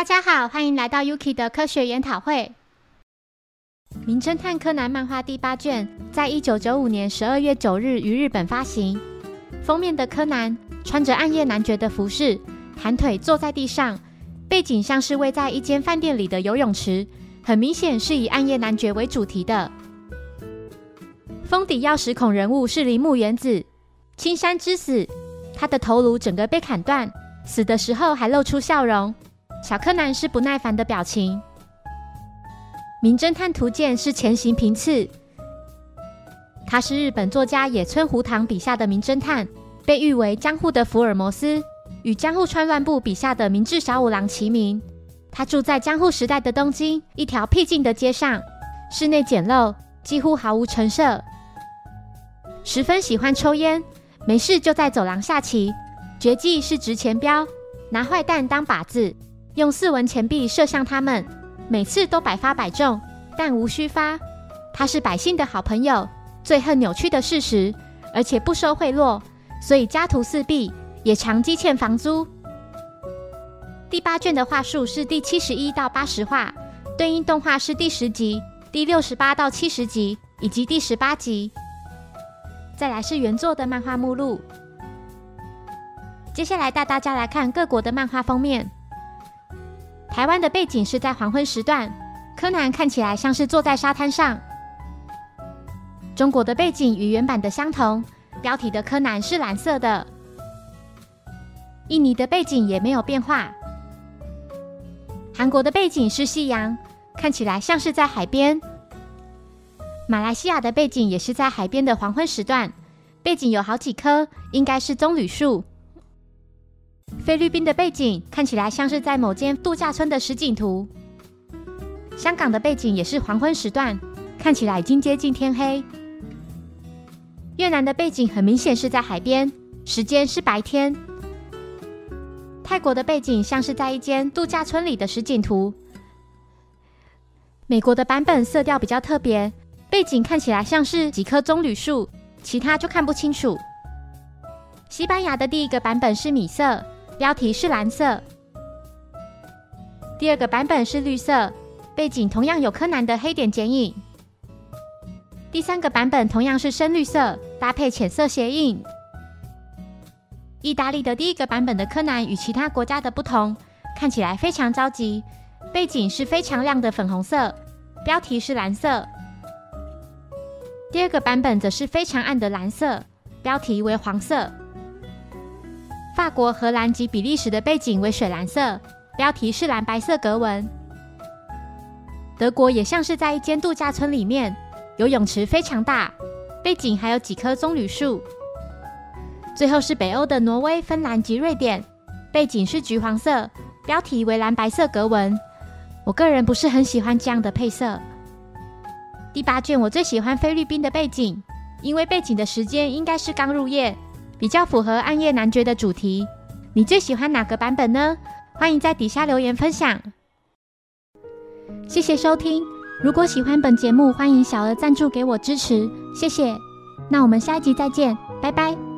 大家好，欢迎来到 Yuki 的科学研讨会。《名侦探柯南》漫画第八卷在一九九五年十二月九日于日本发行。封面的柯南穿着暗夜男爵的服饰，盘腿坐在地上，背景像是位在一间饭店里的游泳池，很明显是以暗夜男爵为主题的。封底钥匙孔人物是铃木原子，青山之死，他的头颅整个被砍断，死的时候还露出笑容。小柯南是不耐烦的表情。《名侦探图鉴》是前行平次，他是日本作家野村胡堂笔下的名侦探，被誉为江户的福尔摩斯，与江户川乱步笔下的明智小五郎齐名。他住在江户时代的东京一条僻静的街上，室内简陋，几乎毫无陈设，十分喜欢抽烟，没事就在走廊下棋。绝技是值钱镖，拿坏蛋当靶子。用四文钱币射向他们，每次都百发百中，但无虚发。他是百姓的好朋友，最恨扭曲的事实，而且不收贿赂，所以家徒四壁，也常积欠房租。第八卷的话术是第七十一到八十话，对应动画是第十集、第六十八到七十集以及第十八集。再来是原作的漫画目录。接下来带大家来看各国的漫画封面。台湾的背景是在黄昏时段，柯南看起来像是坐在沙滩上。中国的背景与原版的相同，标题的柯南是蓝色的。印尼的背景也没有变化。韩国的背景是夕阳，看起来像是在海边。马来西亚的背景也是在海边的黄昏时段，背景有好几棵，应该是棕榈树。菲律宾的背景看起来像是在某间度假村的实景图。香港的背景也是黄昏时段，看起来已经接近天黑。越南的背景很明显是在海边，时间是白天。泰国的背景像是在一间度假村里的实景图。美国的版本色调比较特别，背景看起来像是几棵棕榈树，其他就看不清楚。西班牙的第一个版本是米色。标题是蓝色，第二个版本是绿色，背景同样有柯南的黑点剪影。第三个版本同样是深绿色，搭配浅色鞋印。意大利的第一个版本的柯南与其他国家的不同，看起来非常着急，背景是非常亮的粉红色，标题是蓝色。第二个版本则是非常暗的蓝色，标题为黄色。法国、荷兰及比利时的背景为水蓝色，标题是蓝白色格纹。德国也像是在一间度假村里面，游泳池非常大，背景还有几棵棕榈树。最后是北欧的挪威、芬兰及瑞典，背景是橘黄色，标题为蓝白色格纹。我个人不是很喜欢这样的配色。第八卷我最喜欢菲律宾的背景，因为背景的时间应该是刚入夜。比较符合暗夜男爵的主题，你最喜欢哪个版本呢？欢迎在底下留言分享。谢谢收听，如果喜欢本节目，欢迎小额赞助给我支持，谢谢。那我们下一集再见，拜拜。